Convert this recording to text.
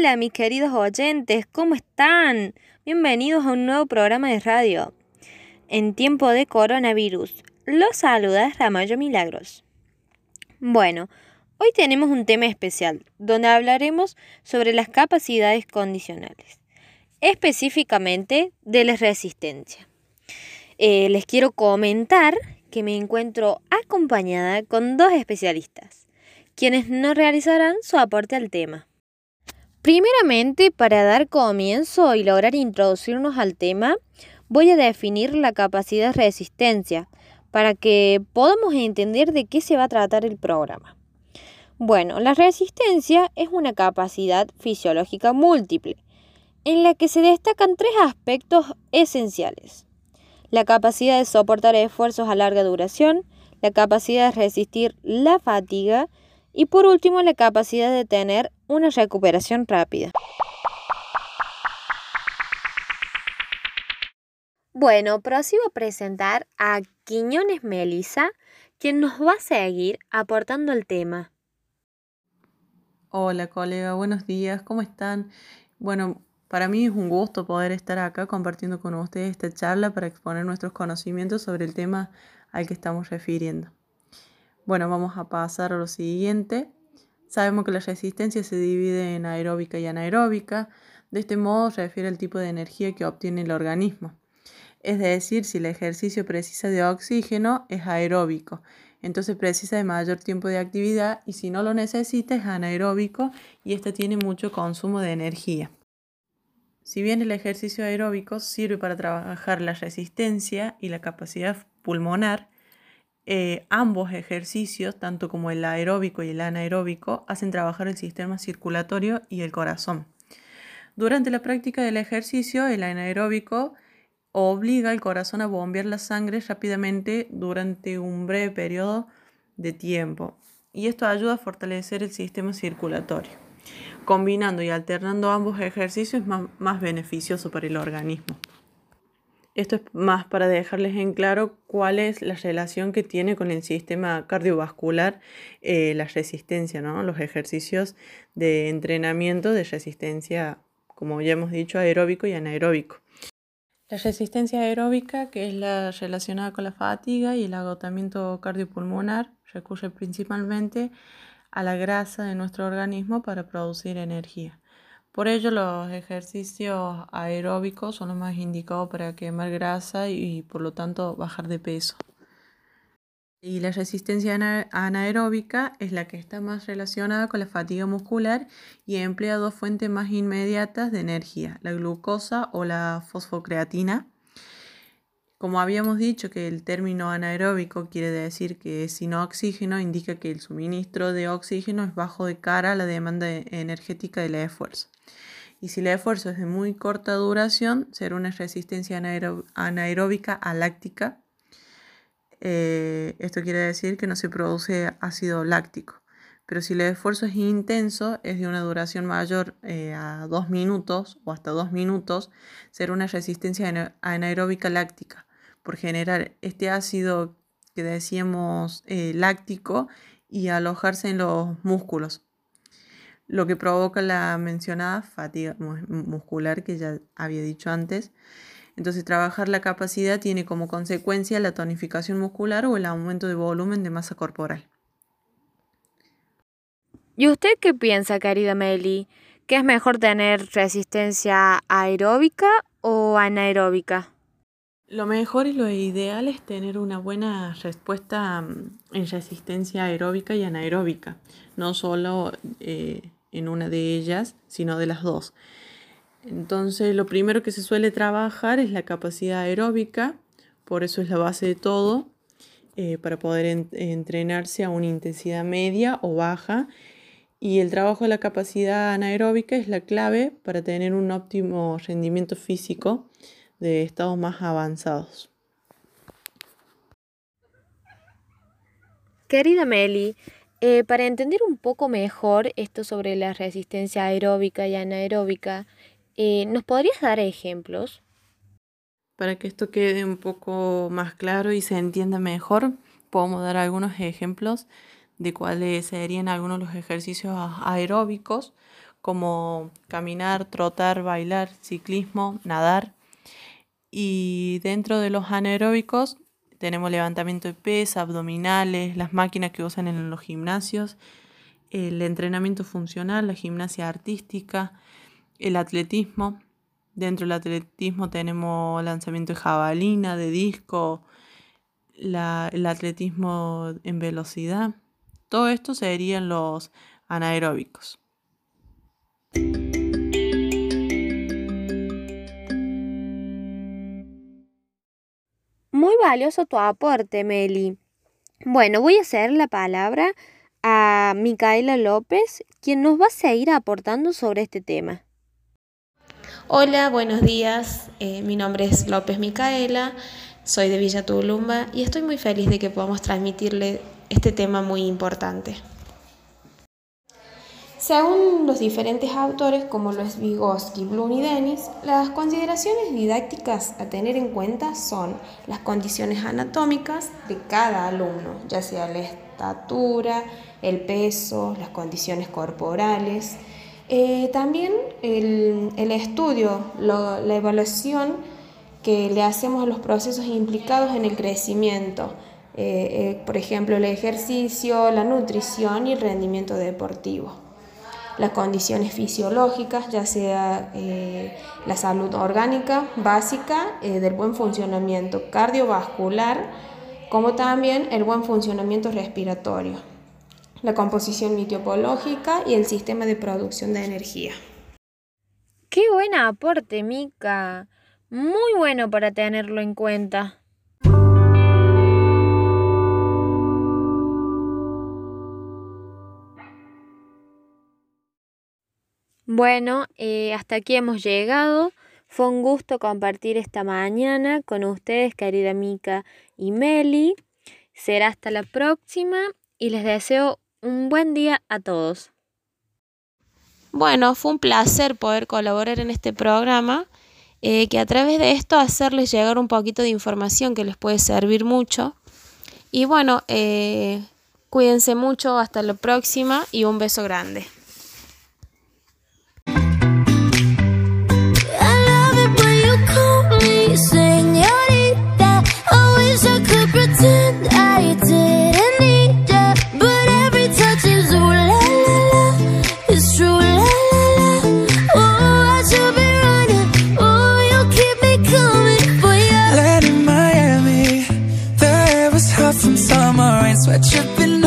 Hola mis queridos oyentes, ¿cómo están? Bienvenidos a un nuevo programa de radio. En tiempo de coronavirus, los saluda Ramayo Milagros. Bueno, hoy tenemos un tema especial, donde hablaremos sobre las capacidades condicionales, específicamente de la resistencia. Eh, les quiero comentar que me encuentro acompañada con dos especialistas, quienes nos realizarán su aporte al tema. Primeramente, para dar comienzo y lograr introducirnos al tema, voy a definir la capacidad de resistencia para que podamos entender de qué se va a tratar el programa. Bueno, la resistencia es una capacidad fisiológica múltiple, en la que se destacan tres aspectos esenciales. La capacidad de soportar esfuerzos a larga duración, la capacidad de resistir la fatiga y por último la capacidad de tener una recuperación rápida. Bueno, prosigo a presentar a Quiñones Melisa, quien nos va a seguir aportando el tema. Hola colega, buenos días, ¿cómo están? Bueno, para mí es un gusto poder estar acá compartiendo con ustedes esta charla para exponer nuestros conocimientos sobre el tema al que estamos refiriendo. Bueno, vamos a pasar a lo siguiente. Sabemos que la resistencia se divide en aeróbica y anaeróbica. De este modo se refiere al tipo de energía que obtiene el organismo. Es decir, si el ejercicio precisa de oxígeno, es aeróbico. Entonces precisa de mayor tiempo de actividad y si no lo necesita es anaeróbico y este tiene mucho consumo de energía. Si bien el ejercicio aeróbico sirve para trabajar la resistencia y la capacidad pulmonar, eh, ambos ejercicios, tanto como el aeróbico y el anaeróbico, hacen trabajar el sistema circulatorio y el corazón. Durante la práctica del ejercicio, el anaeróbico obliga al corazón a bombear la sangre rápidamente durante un breve periodo de tiempo y esto ayuda a fortalecer el sistema circulatorio. Combinando y alternando ambos ejercicios es más beneficioso para el organismo. Esto es más para dejarles en claro cuál es la relación que tiene con el sistema cardiovascular eh, la resistencia, ¿no? los ejercicios de entrenamiento de resistencia, como ya hemos dicho, aeróbico y anaeróbico. La resistencia aeróbica, que es la relacionada con la fatiga y el agotamiento cardiopulmonar, recurre principalmente a la grasa de nuestro organismo para producir energía. Por ello, los ejercicios aeróbicos son los más indicados para quemar grasa y, por lo tanto bajar de peso. Y la resistencia anaeróbica es la que está más relacionada con la fatiga muscular y emplea dos fuentes más inmediatas de energía, la glucosa o la fosfocreatina. Como habíamos dicho que el término anaeróbico quiere decir que sin oxígeno indica que el suministro de oxígeno es bajo de cara a la demanda energética del esfuerzo. Y si el esfuerzo es de muy corta duración, será una resistencia anaeróbica aláctica. Eh, esto quiere decir que no se produce ácido láctico. Pero si el esfuerzo es intenso, es de una duración mayor eh, a dos minutos o hasta dos minutos, será una resistencia anaeróbica láctica por generar este ácido que decíamos eh, láctico y alojarse en los músculos, lo que provoca la mencionada fatiga muscular que ya había dicho antes. Entonces, trabajar la capacidad tiene como consecuencia la tonificación muscular o el aumento de volumen de masa corporal. ¿Y usted qué piensa, querida Meli? ¿Qué es mejor tener resistencia aeróbica o anaeróbica? Lo mejor y lo ideal es tener una buena respuesta mm, en resistencia aeróbica y anaeróbica, no solo eh, en una de ellas, sino de las dos. Entonces, lo primero que se suele trabajar es la capacidad aeróbica, por eso es la base de todo, eh, para poder entrenarse a una intensidad media o baja. Y el trabajo de la capacidad anaeróbica es la clave para tener un óptimo rendimiento físico de estados más avanzados. Querida Meli, eh, para entender un poco mejor esto sobre la resistencia aeróbica y anaeróbica, eh, ¿nos podrías dar ejemplos? Para que esto quede un poco más claro y se entienda mejor, podemos dar algunos ejemplos de cuáles serían algunos de los ejercicios aeróbicos, como caminar, trotar, bailar, ciclismo, nadar. Y dentro de los anaeróbicos tenemos levantamiento de pesas, abdominales, las máquinas que usan en los gimnasios, el entrenamiento funcional, la gimnasia artística, el atletismo. Dentro del atletismo tenemos lanzamiento de jabalina, de disco, el atletismo en velocidad. Todo esto serían los anaeróbicos. Valioso tu aporte, Meli. Bueno, voy a hacer la palabra a Micaela López, quien nos va a seguir aportando sobre este tema. Hola, buenos días. Eh, mi nombre es López Micaela, soy de Villa Tulumba y estoy muy feliz de que podamos transmitirle este tema muy importante. Según los diferentes autores, como lo es Vygotsky, Bloom y Dennis, las consideraciones didácticas a tener en cuenta son las condiciones anatómicas de cada alumno, ya sea la estatura, el peso, las condiciones corporales, eh, también el, estudio, la evaluación que le hacemos a los procesos implicados en el crecimiento, eh, eh, por ejemplo, el ejercicio, la nutrición y el rendimiento deportivo. Las condiciones fisiológicas, ya sea la salud orgánica básica del buen funcionamiento cardiovascular, como también el buen funcionamiento respiratorio la composición mitiopológica y el sistema de producción de energía. ¡Qué buen aporte, Mica! Muy bueno para tenerlo en cuenta. Bueno, eh, hasta aquí hemos llegado. Fue un gusto compartir esta mañana con ustedes, querida Mica y Meli. Será hasta la próxima y les deseo un buen día a todos. Bueno, fue un placer poder colaborar en este programa, eh, que a través de esto hacerles llegar un poquito de información que les puede servir mucho. Y bueno, eh, cuídense mucho, hasta la próxima y un beso grande. That's why been